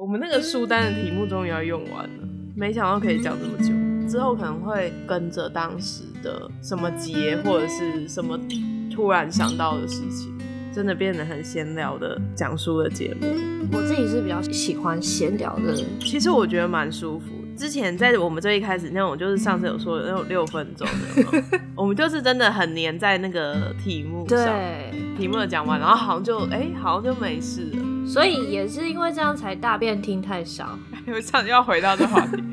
我们那个书单的题目终于要用完了，没想到可以讲这么久。之后可能会跟着当时的什么节或者是什么突然想到的事情，真的变得很闲聊的讲书的节目。我自己是比较喜欢闲聊的，其实我觉得蛮舒服。之前在我们最一开始那种，就是上次有说的那种六分钟的，我们就是真的很黏在那个题目上，对，题目的讲完，然后好像就哎、欸，好像就没事了。所以也是因为这样才大便听太少。因为这样要回到这话题。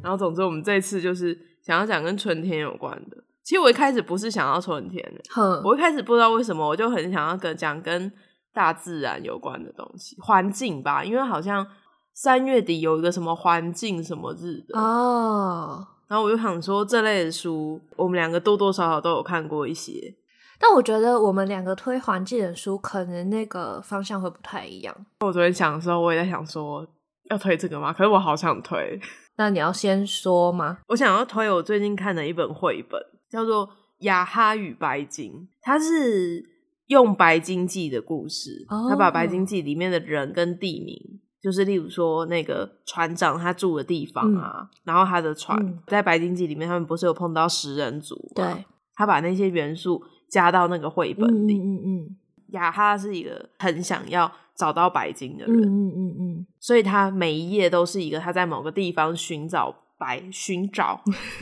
然后总之，我们这次就是想要讲跟春天有关的。其实我一开始不是想要春天的，哼我一开始不知道为什么，我就很想要跟讲跟大自然有关的东西，环境吧，因为好像三月底有一个什么环境什么日的哦。然后我就想说，这类的书，我们两个多多少少都有看过一些。但我觉得我们两个推环境的书，可能那个方向会不太一样。我昨天想的时候，我也在想说，要推这个吗？可是我好想推。那你要先说吗？我想要推我最近看的一本绘本，叫做《雅哈与白鲸》，它是用白鲸记的故事，他、oh. 把白鲸记里面的人跟地名。就是例如说那个船长他住的地方啊，嗯、然后他的船、嗯、在白鲸记里面，他们不是有碰到食人族？对，他把那些元素加到那个绘本里。嗯嗯嗯，雅哈是一个很想要找到白鲸的人。嗯嗯嗯，所以他每一页都是一个他在某个地方寻找白寻找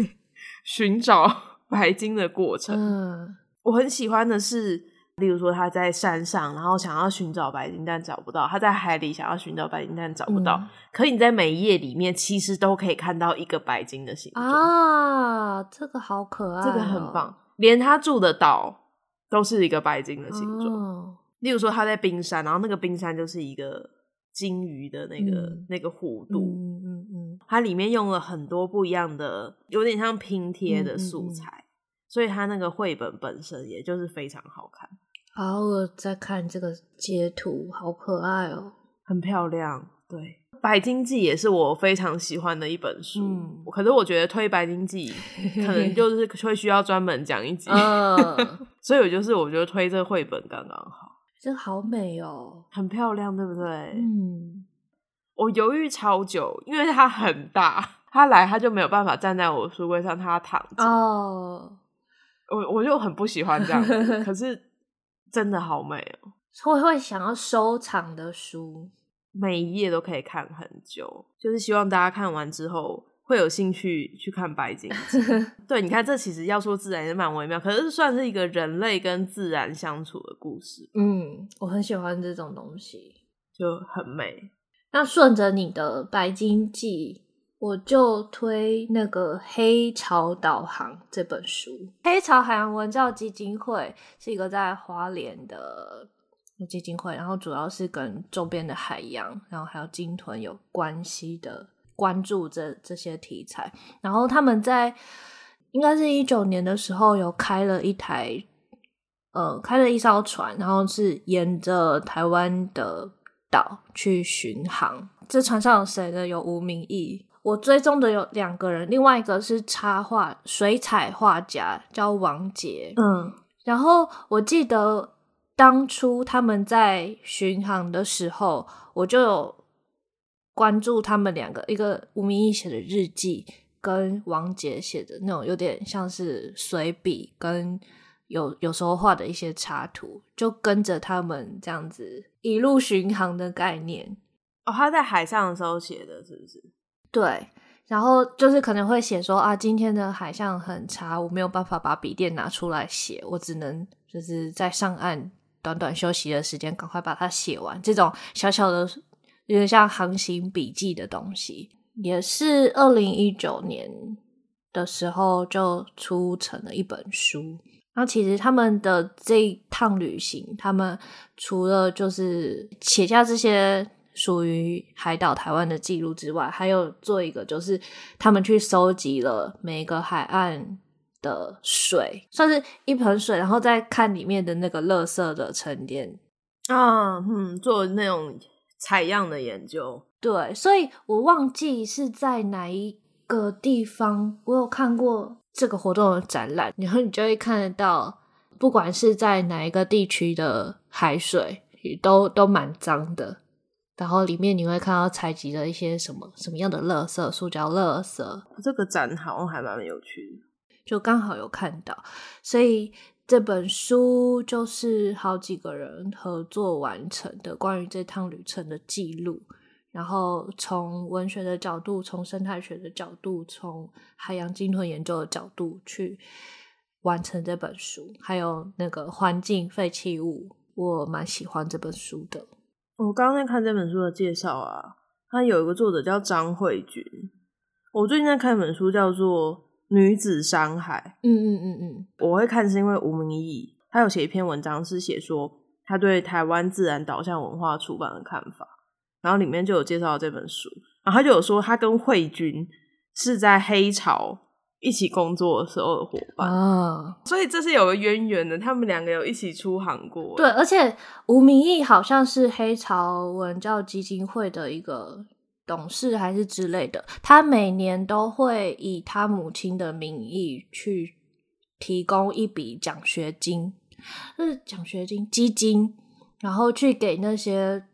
寻找白鲸的过程。嗯，我很喜欢的是。例如说，他在山上，然后想要寻找白金蛋找不到；他在海里想要寻找白金蛋找不到。嗯、可你在每一页里面，其实都可以看到一个白金的形状啊！这个好可爱、哦，这个很棒。连他住的岛都是一个白金的形状。哦、例如说，他在冰山，然后那个冰山就是一个鲸鱼的那个、嗯、那个弧度。嗯嗯嗯，它里面用了很多不一样的，有点像拼贴的素材，所以它那个绘本本身也就是非常好看。好，我在看这个截图，好可爱哦，很漂亮。对，《白鲸记》也是我非常喜欢的一本书。嗯，可是我觉得推《白鲸记 》可能就是会需要专门讲一集。嗯，所以我就是我觉得推这个绘本刚刚好。这个好美哦，很漂亮，对不对？嗯，我犹豫超久，因为它很大，它来它就没有办法站在我书柜上，它躺着。哦，我我就很不喜欢这样子，可是。真的好美哦！会会想要收藏的书，每一页都可以看很久。就是希望大家看完之后会有兴趣去看《白鲸记》。对，你看这其实要说自然也蛮微妙，可是算是一个人类跟自然相处的故事。嗯，我很喜欢这种东西，就很美。那顺着你的《白鲸记》。我就推那个《黑潮导航》这本书。黑潮海洋文教基金会是一个在华联的基金会，然后主要是跟周边的海洋，然后还有鲸豚有关系的，关注这这些题材。然后他们在应该是一九年的时候有开了一台，呃，开了一艘船，然后是沿着台湾的岛去巡航。这船上有谁呢？有吴明义。我追踪的有两个人，另外一个是插画水彩画家，叫王杰。嗯，然后我记得当初他们在巡航的时候，我就有关注他们两个，一个吴明义写的日记，跟王杰写的那种有点像是随笔，跟有有时候画的一些插图，就跟着他们这样子一路巡航的概念。哦，他在海上的时候写的，是不是？对，然后就是可能会写说啊，今天的海象很差，我没有办法把笔电拿出来写，我只能就是在上岸短短休息的时间，赶快把它写完。这种小小的有点像航行笔记的东西，也是二零一九年的时候就出成了一本书。然后其实他们的这一趟旅行，他们除了就是写下这些。属于海岛台湾的记录之外，还有做一个，就是他们去收集了每个海岸的水，算是一盆水，然后再看里面的那个垃圾的沉淀啊，嗯，做那种采样的研究。对，所以我忘记是在哪一个地方，我有看过这个活动的展览，然后你就会看得到。不不管是在哪一个地区的海水，都都蛮脏的。然后里面你会看到采集的一些什么什么样的垃圾，塑胶垃圾。这个展好像还蛮有趣的，就刚好有看到，所以这本书就是好几个人合作完成的关于这趟旅程的记录。然后从文学的角度，从生态学的角度，从海洋鲸豚研究的角度去完成这本书，还有那个环境废弃物，我蛮喜欢这本书的。我刚刚在看这本书的介绍啊，它有一个作者叫张慧君。我最近在看一本书，叫做《女子山海》。嗯嗯嗯嗯，我会看是因为吴明义，他有写一篇文章，是写说他对台湾自然导向文化出版的看法。然后里面就有介绍这本书，然后他就有说他跟慧君是在黑潮一起工作的时候的伙伴啊，所以这是有个渊源的，他们两个有一起出航过。对，而且吴明义好像是黑潮文教基金会的一个董事还是之类的，他每年都会以他母亲的名义去提供一笔奖学金，就是奖学金基金，然后去给那些。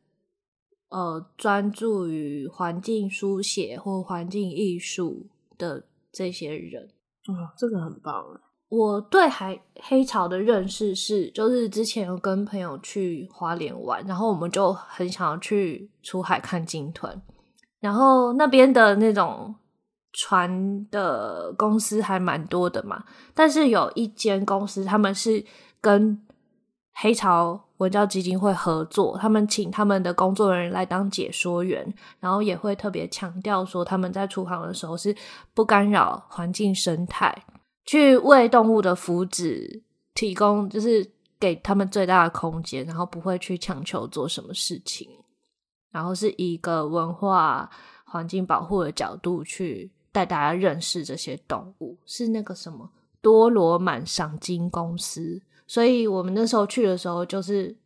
呃，专注于环境书写或环境艺术的这些人，哦，这个很棒。我对海黑潮的认识是，就是之前有跟朋友去花莲玩，然后我们就很想要去出海看鲸豚，然后那边的那种船的公司还蛮多的嘛，但是有一间公司，他们是跟黑潮文教基金会合作，他们请他们的工作人员来当解说员，然后也会特别强调说他们在出航的时候是不干扰环境生态，去为动物的福祉提供，就是给他们最大的空间，然后不会去强求做什么事情，然后是一个文化环境保护的角度去带大家认识这些动物，是那个什么多罗满赏金公司。所以我们那时候去的时候，就是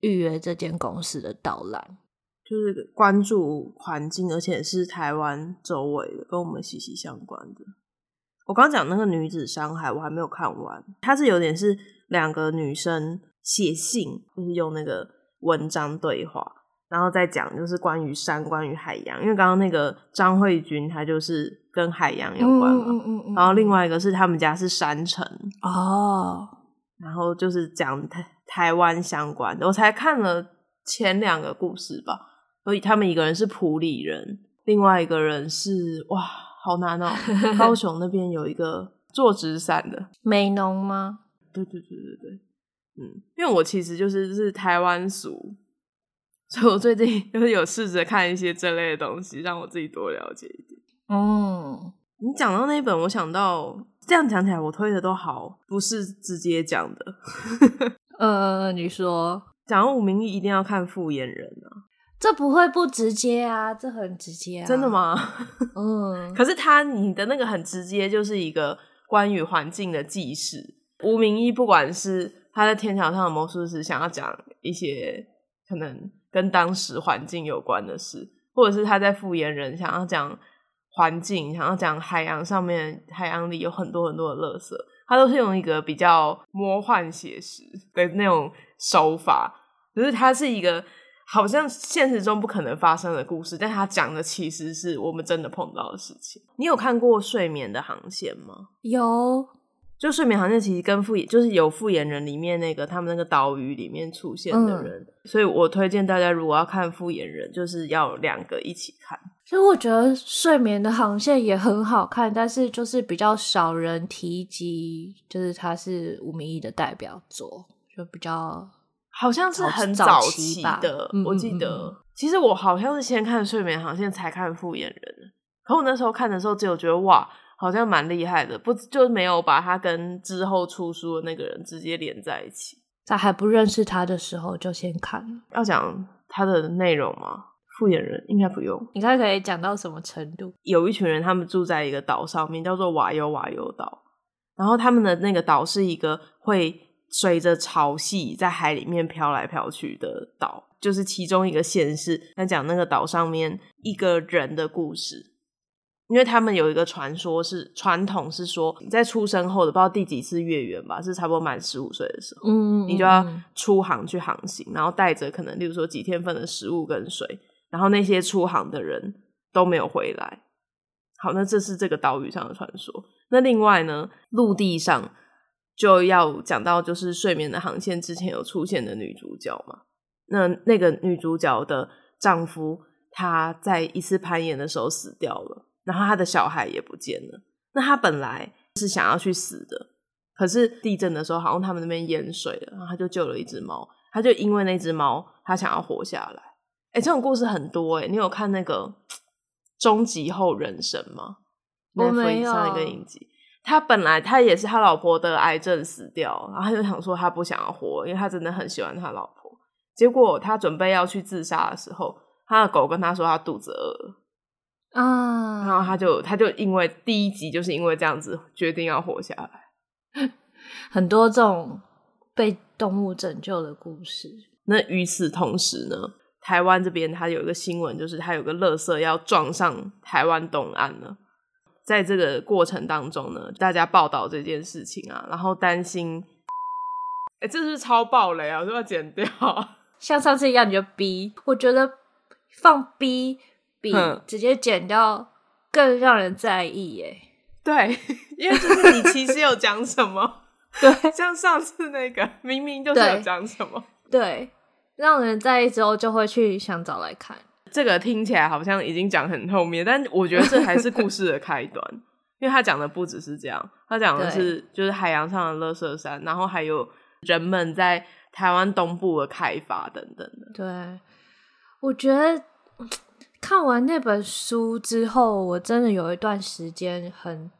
预约这间公司的导览，就是关注环境，而且是台湾周围的，跟我们息息相关的。我刚讲那个女子山海，我还没有看完，它是有点是两个女生写信，就是用那个文章对话，然后再讲就是关于山、关于海洋。因为刚刚那个张慧君，她就是跟海洋有关嘛，嗯嗯嗯嗯，然后另外一个是他们家是山城哦。然后就是讲台台湾相关的，我才看了前两个故事吧。所以他们一个人是埔里人，另外一个人是哇，好难哦。高雄那边有一个做纸伞的美浓吗？对对对对对，嗯，因为我其实就是是台湾俗，所以我最近 就是有试着看一些这类的东西，让我自己多了解一点。哦，你讲到那一本，我想到。这样讲起来，我推的都好，不是直接讲的。呃，你说讲到吴明益一定要看《复眼人》啊？这不会不直接啊，这很直接啊。真的吗？嗯。可是他你的那个很直接，就是一个关于环境的纪实。吴明益不管是他在天桥上的魔术师，想要讲一些可能跟当时环境有关的事，或者是他在《复眼人》想要讲。环境，想要讲海洋上面，海洋里有很多很多的垃圾，他都是用一个比较魔幻写实的那种手法，就是它是一个好像现实中不可能发生的故事，但它讲的其实是我们真的碰到的事情。你有看过《睡眠的航线》吗？有。就睡眠航线其实跟复眼就是有复眼人里面那个他们那个岛屿里面出现的人，嗯、所以我推荐大家如果要看复眼人，就是要两个一起看。其实我觉得睡眠的航线也很好看，但是就是比较少人提及，就是它是吴明义的代表作，就比较好像是很早期的。我记得，其实我好像是先看睡眠航线才看复眼人，可我那时候看的时候只有觉得哇。好像蛮厉害的，不就没有把他跟之后出书的那个人直接连在一起。在还不认识他的时候就先看。要讲他的内容吗？复眼人应该不用。你看可以讲到什么程度？有一群人，他们住在一个岛上面，叫做瓦尤瓦尤岛。然后他们的那个岛是一个会随着潮汐在海里面飘来飘去的岛，就是其中一个县市在讲那个岛上面一个人的故事。因为他们有一个传说是传统是说，你在出生后的不知道第几次月圆吧，是差不多满十五岁的时候，嗯，你就要出航去航行，然后带着可能例如说几天份的食物跟水，然后那些出航的人都没有回来。好，那这是这个岛屿上的传说。那另外呢，陆地上就要讲到就是睡眠的航线之前有出现的女主角嘛，那那个女主角的丈夫他在一次攀岩的时候死掉了。然后他的小孩也不见了。那他本来是想要去死的，可是地震的时候好像他们那边淹水了，然后他就救了一只猫。他就因为那只猫，他想要活下来。哎，这种故事很多哎。你有看那个《终极后人生》吗？我没有。上一个影集，他本来他也是他老婆得癌症死掉，然后他就想说他不想要活，因为他真的很喜欢他老婆。结果他准备要去自杀的时候，他的狗跟他说他肚子饿了。啊，然后他就他就因为第一集就是因为这样子决定要活下来，很多这种被动物拯救的故事。那与此同时呢，台湾这边它有一个新闻，就是它有个垃圾要撞上台湾东岸了。在这个过程当中呢，大家报道这件事情啊，然后担心，哎，这是超暴雷啊，我说要剪掉。像上次一样，你就逼，我觉得放逼。比直接剪掉更让人在意耶。对，因为就是你其实有讲什么，对，像上次那个明明就是有讲什么，对，对，让人在意之后就会去想找来看。这个听起来好像已经讲很后面，但我觉得这还是故事的开端，因为他讲的不只是这样，他讲的是就是海洋上的垃圾山，然后还有人们在台湾东部的开发等等的。对，我觉得。看完那本书之后，我真的有一段时间很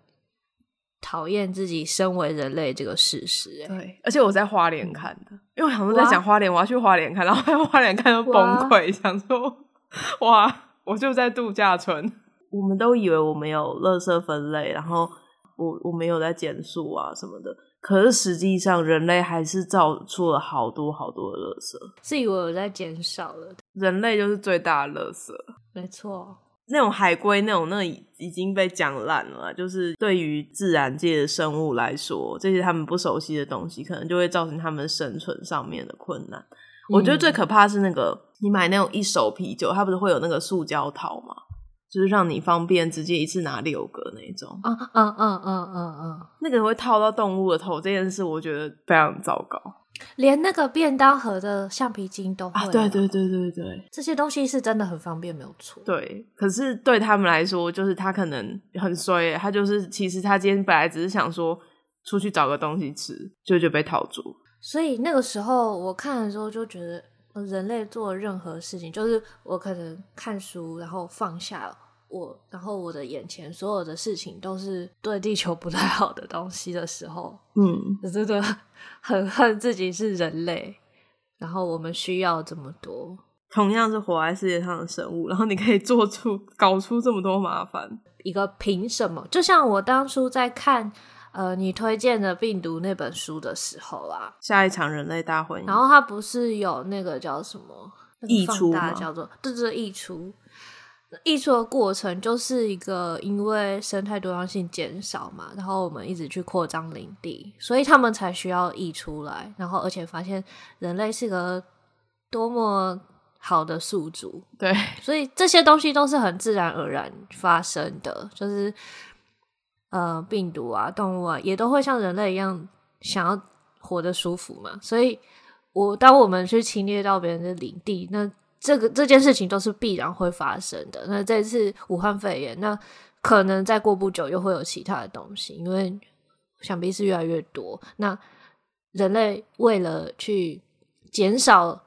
讨厌自己身为人类这个事实。对，而且我在花莲看的，因为我想说在讲花莲，我要去花莲看，然后在花莲看就崩溃，想说哇，我就在度假村。我们都以为我们有垃圾分类，然后我我没有在减速啊什么的。可是实际上，人类还是造出了好多好多的垃圾，是以为我在减少了。人类就是最大的垃圾，没错。那种海龟，那种那已经被讲烂了。就是对于自然界的生物来说，这些他们不熟悉的东西，可能就会造成他们生存上面的困难。嗯、我觉得最可怕的是那个，你买那种一手啤酒，它不是会有那个塑胶套吗？就是让你方便直接一次拿六个那种，嗯嗯嗯嗯嗯嗯，那个会套到动物的头，这件事我觉得非常糟糕。连那个便当盒的橡皮筋都会啊，对对对对对，这些东西是真的很方便，没有错。对，可是对他们来说，就是他可能很衰，他就是其实他今天本来只是想说出去找个东西吃，就就被套住。所以那个时候我看的时候就觉得。人类做任何事情，就是我可能看书，然后放下我，然后我的眼前所有的事情都是对地球不太好的东西的时候，嗯，我真的很恨自己是人类，然后我们需要这么多。同样是活在世界上的生物，然后你可以做出搞出这么多麻烦，一个凭什么？就像我当初在看。呃，你推荐的病毒那本书的时候啊，下一场人类大会，然后它不是有那个叫什么溢出吗？叫做对对溢出，溢出的过程就是一个因为生态多样性减少嘛，然后我们一直去扩张领地，所以他们才需要溢出来，然后而且发现人类是个多么好的宿主，对，所以这些东西都是很自然而然发生的，就是。呃，病毒啊，动物啊，也都会像人类一样想要活得舒服嘛。所以我，我当我们去侵略到别人的领地，那这个这件事情都是必然会发生的。那这次武汉肺炎，那可能再过不久又会有其他的东西，因为想必是越来越多。那人类为了去减少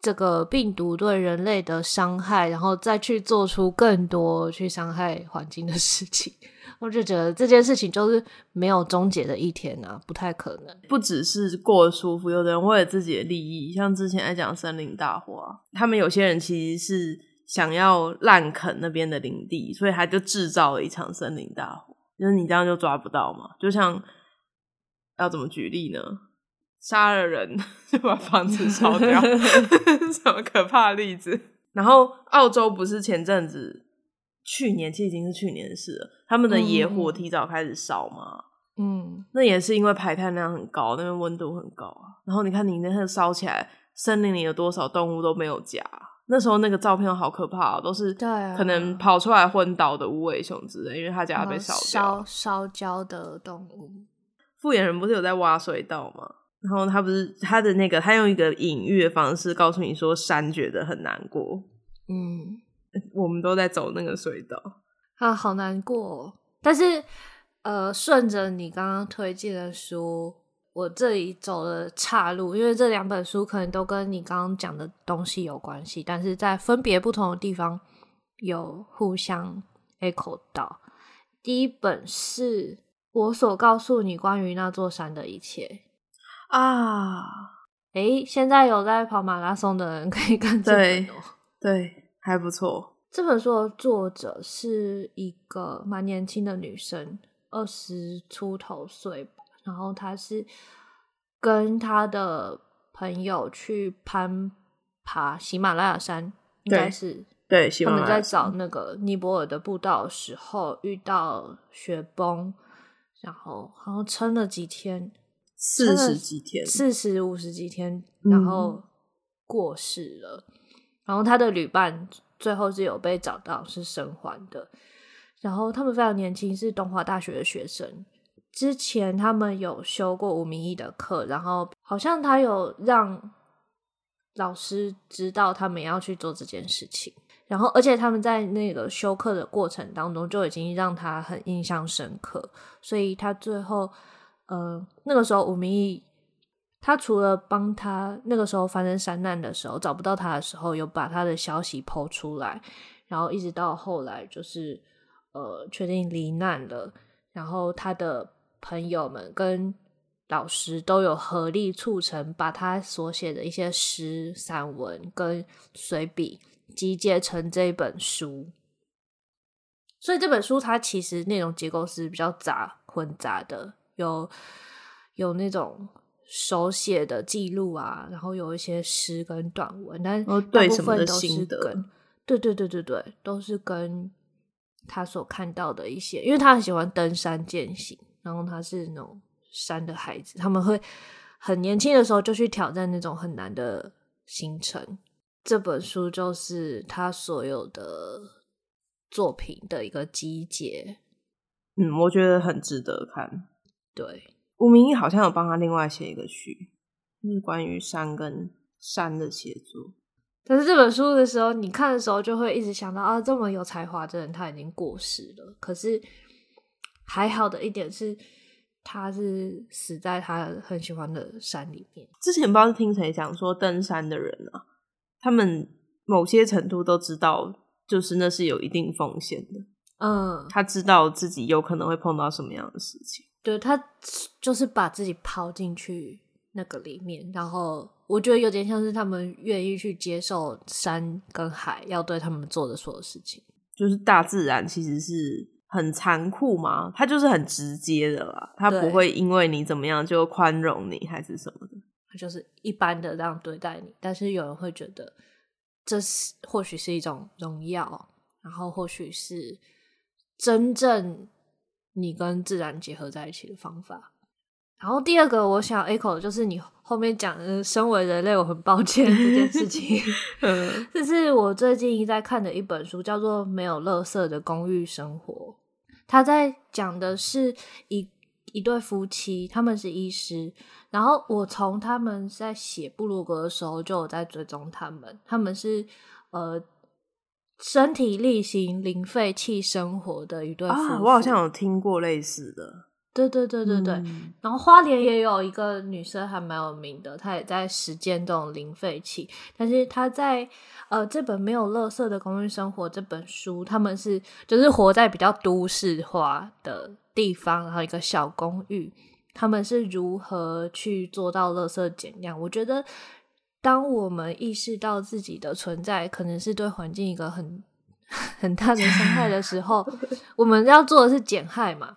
这个病毒对人类的伤害，然后再去做出更多去伤害环境的事情。我就觉得这件事情就是没有终结的一天啊，不太可能。不只是过得舒服，有的人为了自己的利益，像之前在讲森林大火啊，他们有些人其实是想要滥垦那边的林地，所以他就制造了一场森林大火。就是你这样就抓不到嘛？就像要怎么举例呢？杀了人 就把房子烧掉，什么可怕的例子？然后澳洲不是前阵子。去年其实已经是去年的事了，他们的野火提早开始烧嘛。嗯，那也是因为排碳量很高，那边温度很高啊。然后你看你那个烧起来，森林里有多少动物都没有家。那时候那个照片好可怕，都是可能跑出来昏倒的无尾熊之类，因为他家被烧烧烧焦的动物。复眼人不是有在挖隧道吗？然后他不是他的那个，他用一个隐喻的方式告诉你说，山觉得很难过。嗯，我们都在走那个隧道啊，好难过。但是呃，顺着你刚刚推荐的书。我这里走了岔路，因为这两本书可能都跟你刚刚讲的东西有关系，但是在分别不同的地方有互相 echo 到。第一本是我所告诉你关于那座山的一切啊，诶，现在有在跑马拉松的人可以看这本哦，对，还不错。这本书的作者是一个蛮年轻的女生，二十出头岁。然后她是跟她的朋友去攀爬喜马拉雅山，应该是对，他们在找那个尼泊尔的步道的时候遇到雪崩，然后好像撑了几天，四十几天，四十五十几天，然后过世了。嗯、然后他的旅伴最后是有被找到是生还的，然后他们非常年轻，是东华大学的学生。之前他们有修过吴明义的课，然后好像他有让老师知道他们要去做这件事情，然后而且他们在那个修课的过程当中就已经让他很印象深刻，所以他最后呃那个时候吴明义他除了帮他那个时候发生山难的时候找不到他的时候有把他的消息抛出来，然后一直到后来就是呃确定罹难了，然后他的。朋友们跟老师都有合力促成，把他所写的一些诗、散文跟随笔集结成这本书。所以这本书它其实内容结构是比较杂混杂的，有有那种手写的记录啊，然后有一些诗跟短文，但大部分都是跟对对对对对，都是跟他所看到的一些，因为他很喜欢登山健行。然后他是那种山的孩子，他们会很年轻的时候就去挑战那种很难的行程。这本书就是他所有的作品的一个集结。嗯，我觉得很值得看。对，吴明义好像有帮他另外写一个序，就是关于山跟山的写作。但是这本书的时候，你看的时候就会一直想到啊，这么有才华的人他已经过世了。可是。还好的一点是，他是死在他很喜欢的山里面。之前不知道是听谁讲说，登山的人啊，他们某些程度都知道，就是那是有一定风险的。嗯，他知道自己有可能会碰到什么样的事情。对，他就是把自己抛进去那个里面，然后我觉得有点像是他们愿意去接受山跟海要对他们做的所有事情。就是大自然其实是。很残酷吗？他就是很直接的啦，它不会因为你怎么样就宽容你还是什么的，它就是一般的这样对待你。但是有人会觉得这是或许是一种荣耀，然后或许是真正你跟自然结合在一起的方法。然后第二个我想 echo 的就是你后面讲的，身为人类我很抱歉这件事情。嗯，这是我最近在看的一本书，叫做《没有垃圾的公寓生活》。他在讲的是一一对夫妻，他们是医师。然后我从他们在写部落格的时候就有在追踪他们。他们是呃身体力行零废弃生活的一对夫妇。啊，我好像有听过类似的。对对对对对，嗯、然后花莲也有一个女生还蛮有名的，她也在实践这种零废弃。但是她在呃这本没有垃圾的公寓生活这本书，他们是就是活在比较都市化的地方，然后一个小公寓，他们是如何去做到垃圾减量？我觉得，当我们意识到自己的存在可能是对环境一个很 很大的伤害的时候，我们要做的是减害嘛。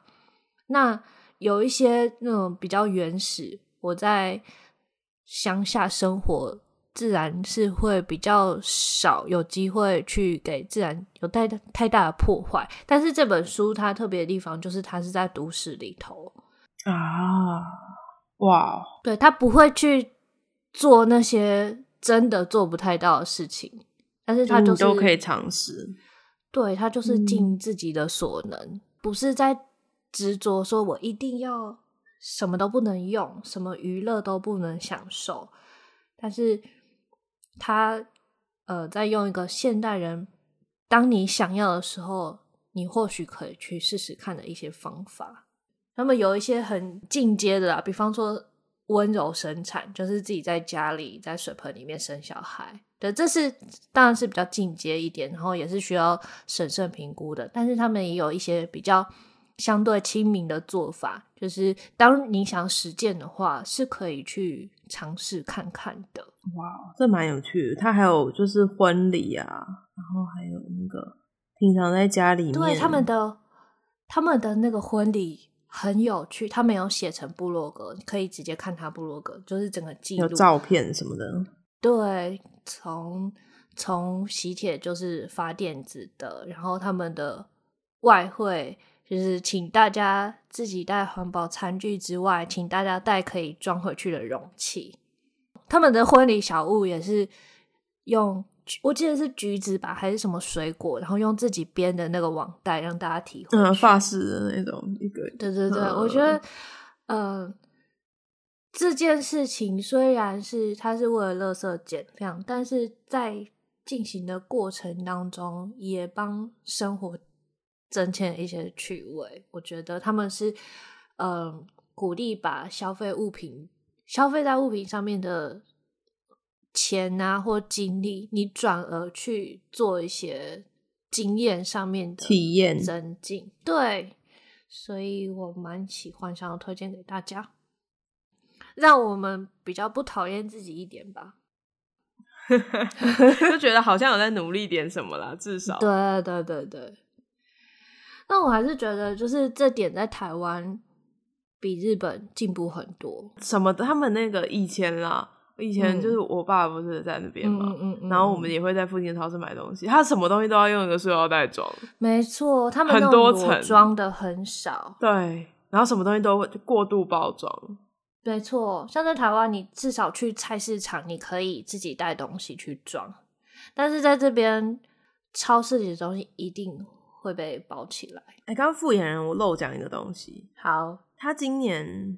那有一些那种比较原始，我在乡下生活自然是会比较少有机会去给自然有太太大的破坏。但是这本书它特别的地方就是它是在都市里头啊，哇，对，它不会去做那些真的做不太到的事情，但是他就是、都可以尝试。对，他就是尽自己的所能，嗯、不是在执着说我一定要什么都不能用，什么娱乐都不能享受。但是他呃，在用一个现代人，当你想要的时候，你或许可以去试试看的一些方法。那么有一些很进阶的啦，比方说温柔生产，就是自己在家里在水盆里面生小孩。对，这是当然是比较进阶一点，然后也是需要审慎评估的。但是他们也有一些比较相对亲民的做法，就是当你想实践的话，是可以去尝试看看的。哇，这蛮有趣的。他还有就是婚礼啊，然后还有那个平常在家里面，对他们的他们的那个婚礼很有趣，他没有写成部落格，你可以直接看他部落格，就是整个记录、有照片什么的。对。从从喜帖就是发电子的，然后他们的外汇就是请大家自己带环保餐具之外，请大家带可以装回去的容器。他们的婚礼小物也是用，我记得是橘子吧，还是什么水果，然后用自己编的那个网袋让大家提回去。嗯，发饰的那种一个。对对对，嗯、我觉得，嗯、呃。这件事情虽然是它是为了垃圾减量，但是在进行的过程当中，也帮生活增添了一些趣味。我觉得他们是，嗯、呃，鼓励把消费物品、消费在物品上面的钱啊或精力，你转而去做一些经验上面的体验增进。对，所以我蛮喜欢，想要推荐给大家。让我们比较不讨厌自己一点吧，就觉得好像有在努力点什么啦，至少。对对对对。那我还是觉得，就是这点在台湾比日本进步很多。什么？他们那个以前啦，以前就是我爸不是在那边嘛，嗯嗯嗯，然后我们也会在附近的超市买东西，他什么东西都要用一个塑料袋装。没错，他们很多层装的很少。对，然后什么东西都会过度包装。没错，像在台湾，你至少去菜市场，你可以自己带东西去装。但是在这边，超市里的东西一定会被包起来。哎，刚刚复眼人，我漏讲一个东西。好，他今年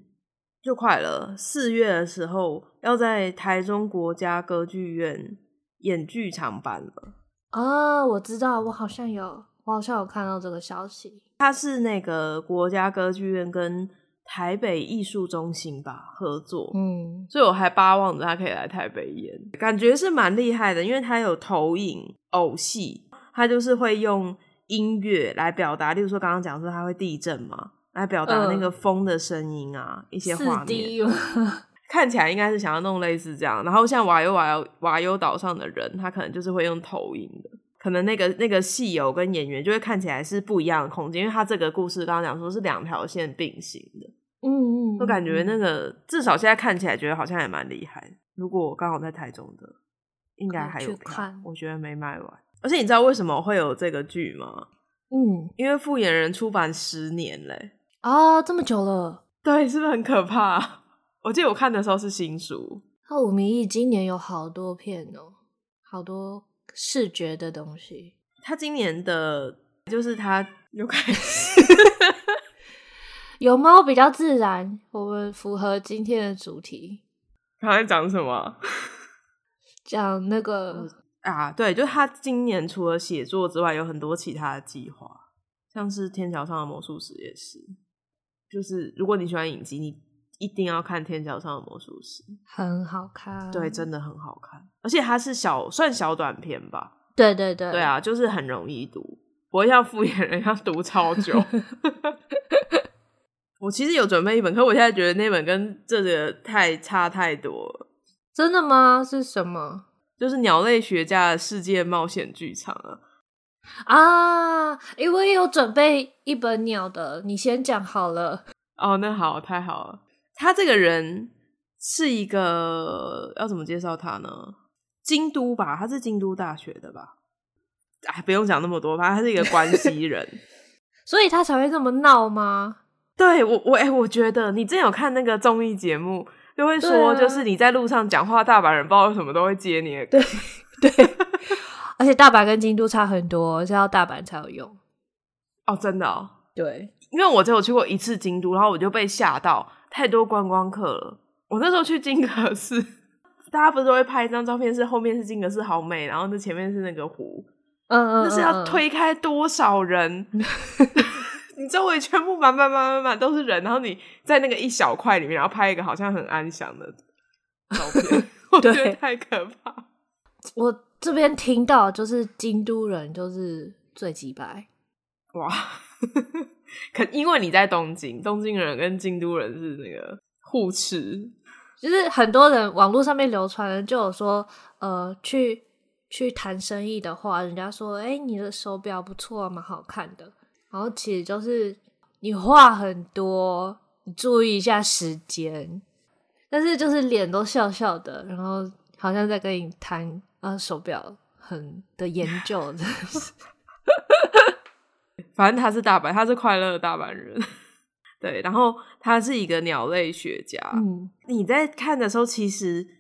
就快了，四月的时候要在台中国家歌剧院演剧场版了。啊、哦，我知道，我好像有，我好像有看到这个消息。他是那个国家歌剧院跟。台北艺术中心吧合作，嗯，所以我还巴望着他可以来台北演，感觉是蛮厉害的，因为他有投影偶戏，他就是会用音乐来表达，例如说刚刚讲说他会地震嘛，来表达那个风的声音啊，呃、一些画面，看起来应该是想要弄类似这样。然后像瓦尤瓦瓦尤岛上的人，他可能就是会用投影的，可能那个那个戏友跟演员就会看起来是不一样的空间，因为他这个故事刚刚讲说是两条线并行的。嗯嗯，我感觉那个至少现在看起来觉得好像也蛮厉害。如果我刚好在台中的，应该还有看。我觉得没卖完。而且你知道为什么会有这个剧吗？嗯，因为复演人出版十年嘞。啊，这么久了。对，是不是很可怕？我记得我看的时候是新书。那五迷一今年有好多片哦，好多视觉的东西。他今年的就是他有开始。有猫比较自然，我们符合今天的主题。他在讲什么？讲那个啊，对，就是他今年除了写作之外，有很多其他的计划，像是《天桥上的魔术师》也是。就是如果你喜欢影集，你一定要看《天桥上的魔术师》，很好看。对，真的很好看，而且它是小算小短片吧？对对对，对啊，就是很容易读，不会像复眼人要读超久。我其实有准备一本，可我现在觉得那本跟这个太差太多了。真的吗？是什么？就是鸟类学家的世界冒险剧场啊！啊，因、欸、为我有准备一本鸟的，你先讲好了。哦，那好，太好了。他这个人是一个要怎么介绍他呢？京都吧，他是京都大学的吧？哎，不用讲那么多，反正他是一个关西人，所以他才会这么闹吗？对我，我哎、欸，我觉得你之前有看那个综艺节目，就会说，就是你在路上讲话，大阪人不知道为什么都会接你。对对，而且大阪跟京都差很多，是要大阪才有用。哦，真的哦。对，因为我只有去过一次京都，然后我就被吓到，太多观光客了。我那时候去金阁寺，大家不是都会拍一张照片，是后面是金阁寺好美，然后那前面是那个湖。嗯，嗯嗯，那是要推开多少人？你周围全部满满满满满都是人，然后你在那个一小块里面，然后拍一个好像很安详的照片，我觉得太可怕。我这边听到就是京都人就是最鸡白，哇！可因为你在东京，东京人跟京都人是那个互斥，就是很多人网络上面流传的就有说，呃，去。去谈生意的话，人家说：“哎、欸，你的手表不错，蛮好看的。”然后其实就是你话很多，你注意一下时间，但是就是脸都笑笑的，然后好像在跟你谈啊手表很的研究。反正他是大阪，他是快乐的大阪人。对，然后他是一个鸟类学家。嗯，你在看的时候，其实。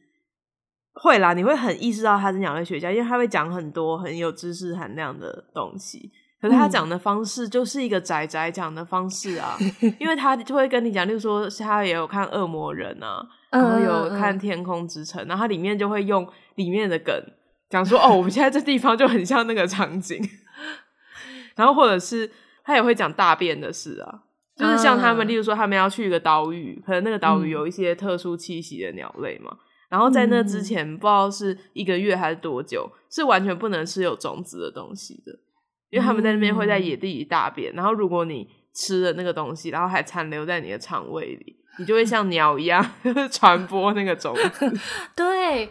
会啦，你会很意识到他是鸟类学家，因为他会讲很多很有知识含量的东西。可是他讲的方式就是一个宅宅讲的方式啊，因为他就会跟你讲，例如说他也有看《恶魔人》啊，然后有看《天空之城》，然后它里面就会用里面的梗讲说：“哦，我们现在这地方就很像那个场景。”然后或者是他也会讲大便的事啊，就是像他们，例如说他们要去一个岛屿，可能那个岛屿有一些特殊栖息的鸟类嘛。然后在那之前，嗯、不知道是一个月还是多久，是完全不能吃有种子的东西的，因为他们在那边会在野地里大便。嗯、然后如果你吃了那个东西，然后还残留在你的肠胃里，你就会像鸟一样 传播那个种子。对，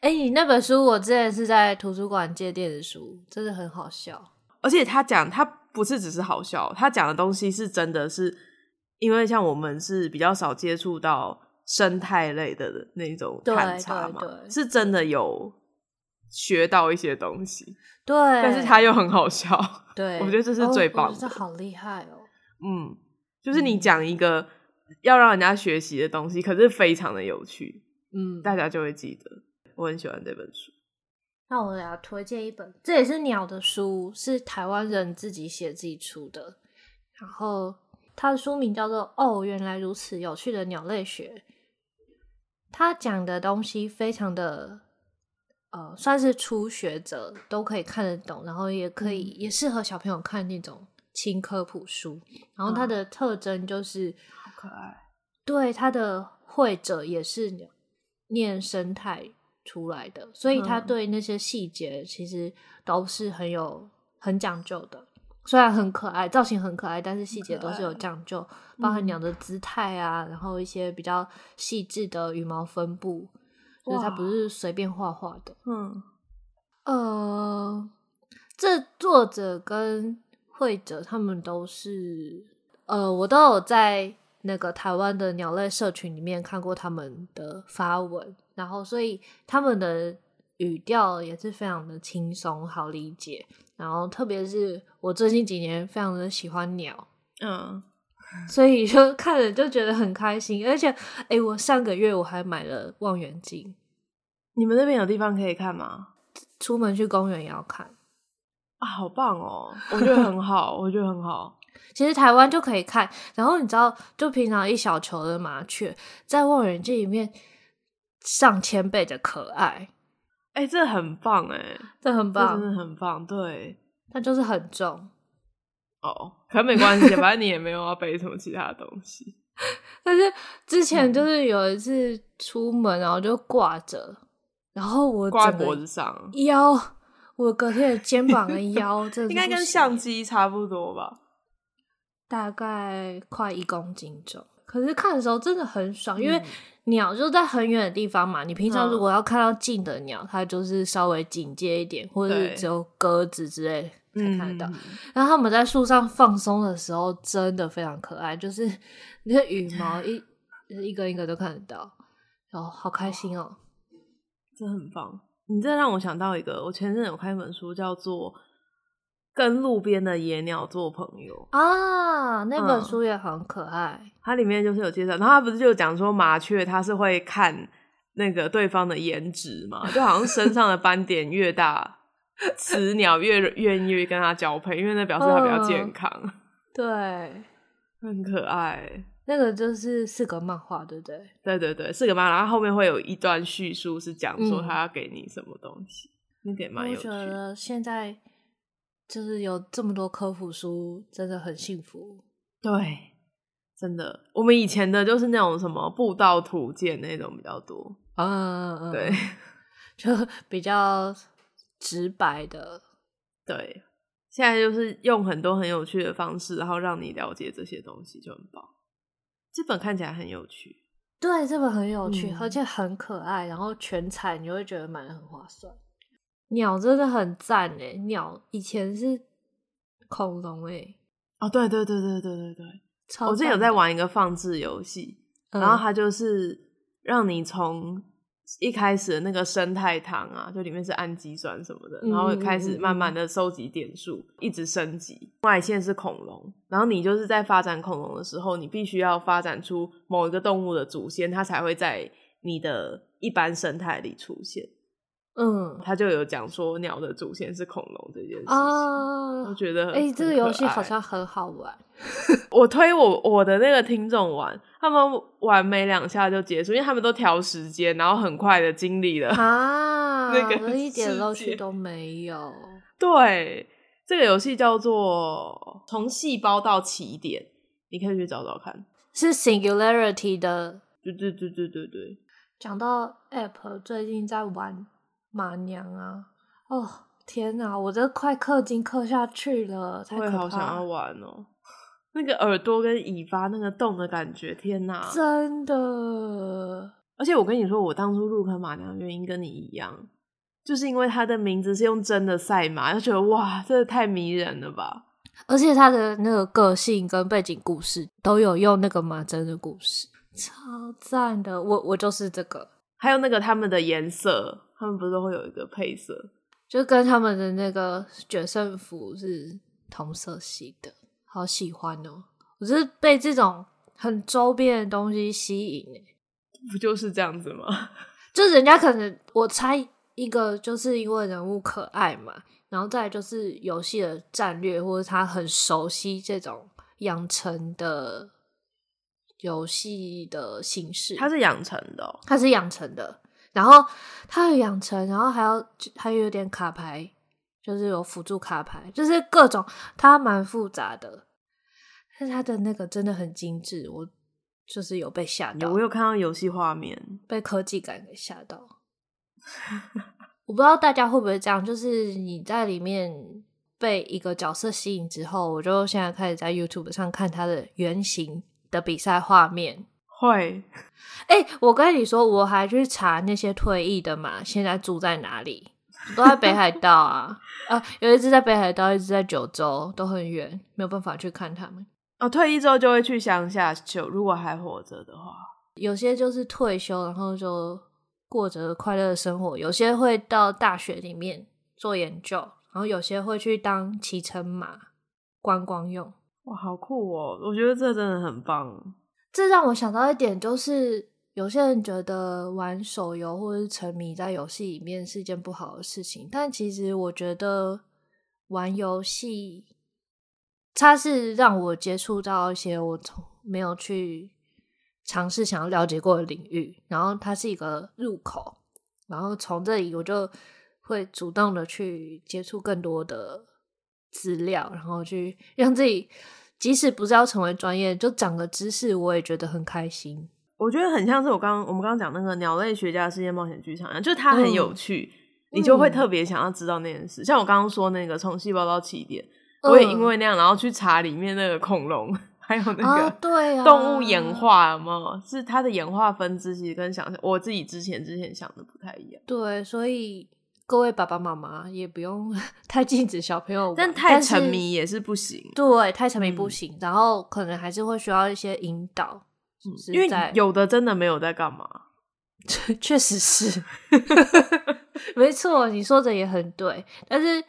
哎，你那本书我之前是在图书馆借电子书，真的很好笑。而且他讲他不是只是好笑，他讲的东西是真的是，因为像我们是比较少接触到。生态类的那种探查嘛，是真的有学到一些东西，对，但是他又很好笑，对，我觉得这是最棒的，这、哦、好厉害哦，嗯，就是你讲一个要让人家学习的东西，可是非常的有趣，嗯，大家就会记得，我很喜欢这本书。那我给大家推荐一本，这也是鸟的书，是台湾人自己写自己出的，然后它的书名叫做《哦，原来如此有趣的鸟类学》。他讲的东西非常的，呃，算是初学者都可以看得懂，然后也可以、嗯、也适合小朋友看那种轻科普书。然后它的特征就是好可爱，对，他的会者也是念生态出来的，所以他对那些细节其实都是很有很讲究的。虽然很可爱，造型很可爱，但是细节都是有讲究，包含鸟的姿态啊，然后一些比较细致的羽毛分布，就是它不是随便画画的。嗯，呃，这作者跟绘者他们都是，呃，我都有在那个台湾的鸟类社群里面看过他们的发文，然后所以他们的语调也是非常的轻松，好理解。然后，特别是我最近几年非常的喜欢鸟，嗯，所以就看了就觉得很开心。而且，哎，我上个月我还买了望远镜。你们那边有地方可以看吗？出门去公园也要看啊，好棒哦！我觉得很好，我觉得很好。其实台湾就可以看。然后你知道，就平常一小球的麻雀，在望远镜里面上千倍的可爱。哎、欸，这很棒哎，这很棒，真的很棒。对，它就是很重哦，可没关系，反正你也没有要背什么其他的东西。但是之前就是有一次出门，然后就挂着，然后我挂脖子上腰，我隔天的肩膀跟腰，这应该跟相机差不多吧？大概快一公斤重。可是看的时候真的很爽，嗯、因为鸟就在很远的地方嘛。你平常如果要看到近的鸟，嗯、它就是稍微警戒一点，或者是只有鸽子之类才看得到。嗯、然后他们在树上放松的时候，真的非常可爱，就是那个羽毛一一个一个都看得到。然后，好开心哦，这很棒。你这让我想到一个，我前阵有看一本书，叫做《跟路边的野鸟做朋友》啊，那本书也很可爱。嗯、它里面就是有介绍，然后它不是就讲说麻雀它是会看那个对方的颜值嘛，就好像身上的斑点越大，雌鸟越愿意跟它交配，因为那表示它比较健康。嗯、对，很可爱。那个就是四格漫画，对不对？对对对，四格漫画，然后后面会有一段叙述，是讲说他要给你什么东西，那个也蛮有趣的。我觉得现在就是有这么多科普书，真的很幸福。对，真的，我们以前的就是那种什么步道图鉴那种比较多，嗯嗯嗯，对，就 比较直白的。对，现在就是用很多很有趣的方式，然后让你了解这些东西，就很棒。这本看起来很有趣，对，这本很有趣，嗯、而且很可爱，然后全彩，你会觉得买的很划算。鸟真的很赞诶，鸟以前是恐龙诶，哦，对对对对对对对，我之前有在玩一个放置游戏，嗯、然后它就是让你从。一开始的那个生态糖啊，就里面是氨基酸什么的，然后开始慢慢的收集点数，嗯嗯嗯，一直升级。外线是恐龙，然后你就是在发展恐龙的时候，你必须要发展出某一个动物的祖先，它才会在你的一般生态里出现。嗯，他就有讲说鸟的祖先是恐龙这件事情，啊、我觉得哎、欸，这个游戏好像很好玩。我推我我的那个听众玩，他们玩没两下就结束，因为他们都调时间，然后很快的经历了啊，那个一点乐趣都没有。对，这个游戏叫做从细胞到起点，你可以去找找看，是 Singularity 的。对对对对对对。讲到 App，最近在玩。马娘啊！哦天哪，我这快氪金氪下去了，太可怕了。好想要玩哦！那个耳朵跟尾巴那个动的感觉，天哪！真的。而且我跟你说，我当初入坑马娘的原因跟你一样，就是因为它的名字是用真的赛马，就觉得哇，真的太迷人了吧！而且它的那个个性跟背景故事都有用那个马真的故事，超赞的。我我就是这个，还有那个他们的颜色。他们不是都会有一个配色，就跟他们的那个决胜服是同色系的，好喜欢哦！我是被这种很周边的东西吸引，不就是这样子吗？就人家可能我猜一个，就是因为人物可爱嘛，然后再来就是游戏的战略，或者他很熟悉这种养成的游戏的形式。它是养成的哦，它是养成的。然后它有养成，然后还要还有点卡牌，就是有辅助卡牌，就是各种，它蛮复杂的。但是它的那个真的很精致，我就是有被吓到。我有看到游戏画面，被科技感给吓到。我不知道大家会不会这样，就是你在里面被一个角色吸引之后，我就现在开始在 YouTube 上看他的原型的比赛画面。会，哎、欸，我跟你说，我还去查那些退役的马现在住在哪里，都在北海道啊，啊，有一只在北海道，一只在九州，都很远，没有办法去看他们。哦，退役之后就会去乡下，就如果还活着的话，有些就是退休，然后就过着快乐的生活；有些会到大学里面做研究，然后有些会去当骑乘马观光用。哇，好酷哦！我觉得这真的很棒。这让我想到一点，就是有些人觉得玩手游或者是沉迷在游戏里面是一件不好的事情，但其实我觉得玩游戏，它是让我接触到一些我从没有去尝试想要了解过的领域，然后它是一个入口，然后从这里我就会主动的去接触更多的资料，然后去让自己。即使不是要成为专业，就长个知识，我也觉得很开心。我觉得很像是我刚我们刚刚讲那个鸟类学家世界冒险剧场一样，就是它很有趣，嗯、你就会特别想要知道那件事。嗯、像我刚刚说那个从细胞到起点，嗯、我也因为那样，然后去查里面那个恐龙，还有那个对啊 动物演化有没有？是它的演化分支，其实跟想象我自己之前之前想的不太一样。对，所以。各位爸爸妈妈也不用 太禁止小朋友玩，但太沉迷也是不行。对，太沉迷不行，嗯、然后可能还是会需要一些引导，是是因为有的真的没有在干嘛。确确实是，没错，你说的也很对。但是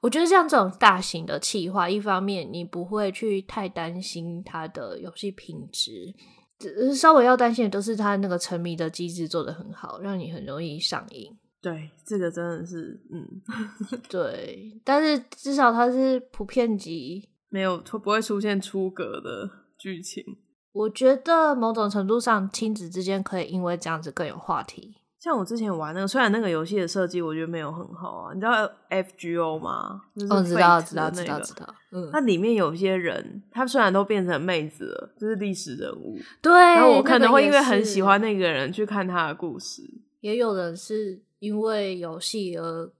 我觉得像这种大型的企划，一方面你不会去太担心它的游戏品质，只是稍微要担心的都是它那个沉迷的机制做得很好，让你很容易上瘾。对，这个真的是，嗯，对。但是至少它是普遍级，没有不会出现出格的剧情。我觉得某种程度上，亲子之间可以因为这样子更有话题。像我之前玩那个，虽然那个游戏的设计我觉得没有很好啊，你知道 FGO 吗？就是、哦，知道，知道，知道，知道。嗯，它里面有些人，他虽然都变成妹子了，就是历史人物。对。然后我可能会因为很喜欢那个人去看他的故事。也有人是因为游戏而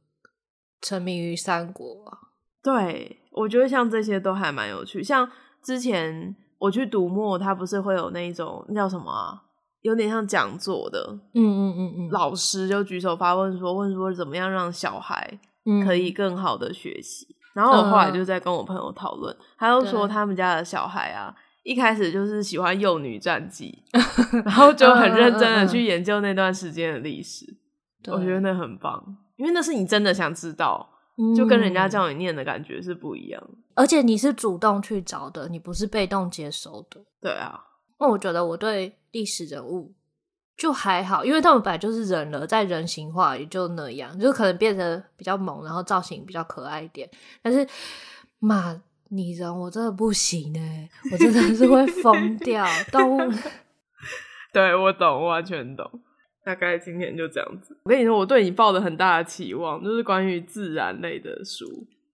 沉迷于三国啊。对，我觉得像这些都还蛮有趣。像之前。我去读墨，他不是会有那一种那叫什么啊？有点像讲座的，嗯嗯嗯嗯，老师就举手发问说，问说怎么样让小孩可以更好的学习。嗯、然后我后来就在跟我朋友讨论，他又说他们家的小孩啊，一开始就是喜欢幼女战记，然后就很认真的去研究那段时间的历史。我觉得那很棒，因为那是你真的想知道。就跟人家叫你念的感觉是不一样，而且你是主动去找的，你不是被动接收的。对啊，那我觉得我对历史人物就还好，因为他们本来就是人了，在人形化也就那样，就可能变得比较萌，然后造型比较可爱一点。但是马拟人我真的不行哎，我真的是会疯掉动物。对，我懂，我完全懂。大概今天就这样子。我跟你说，我对你抱了很大的期望，就是关于自然类的书，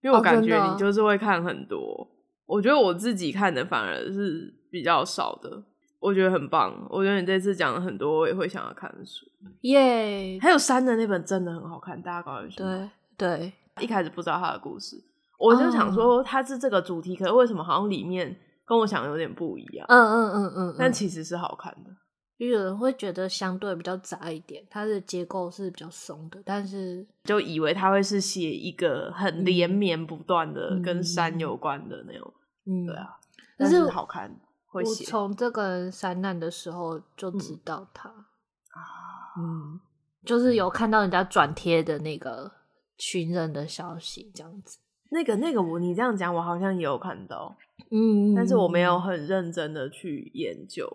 因为我感觉你就是会看很多。哦、我觉得我自己看的反而是比较少的，我觉得很棒。我觉得你这次讲了很多，我也会想要看的书。耶！还有山的那本真的很好看，大家赶快去。对对，一开始不知道他的故事，我就想说他是这个主题，可是为什么好像里面跟我想的有点不一样？嗯嗯嗯嗯，嗯，但其实是好看的。有人会觉得相对比较杂一点，它的结构是比较松的，但是就以为它会是写一个很连绵不断的跟山有关的那种，嗯，对啊，但是好看，会写。我从这个山难的时候就知道他啊，嗯，就是有看到人家转贴的那个寻人的消息，这样子。那个那个我你这样讲，我好像也有看到，嗯，但是我没有很认真的去研究。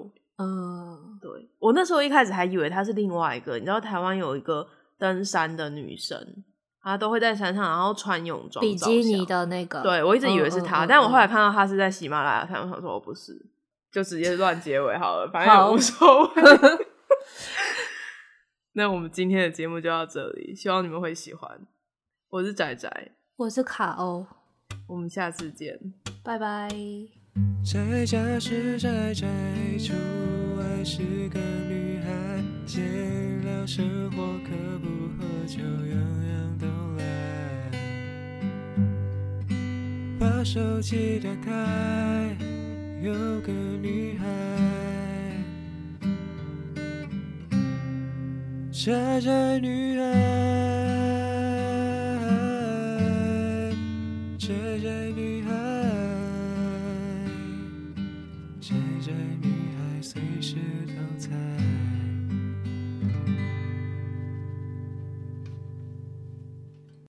嗯，对，我那时候一开始还以为她是另外一个，你知道台湾有一个登山的女生，她都会在山上，然后穿泳装，比基尼的那个。对，我一直以为是她，嗯嗯嗯嗯，但我后来看到她是在喜马拉雅山，我想说我不是，就直接乱结尾好了，反正也无所谓。那我们今天的节目就到这里，希望你们会喜欢。我是仔仔，我是卡欧，我们下次见，拜拜。在家是宅宅，出外是个女孩。闲聊生活，可不喝酒，样样都来。把手机打开，有个女孩。宅宅女孩。